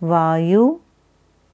Vayu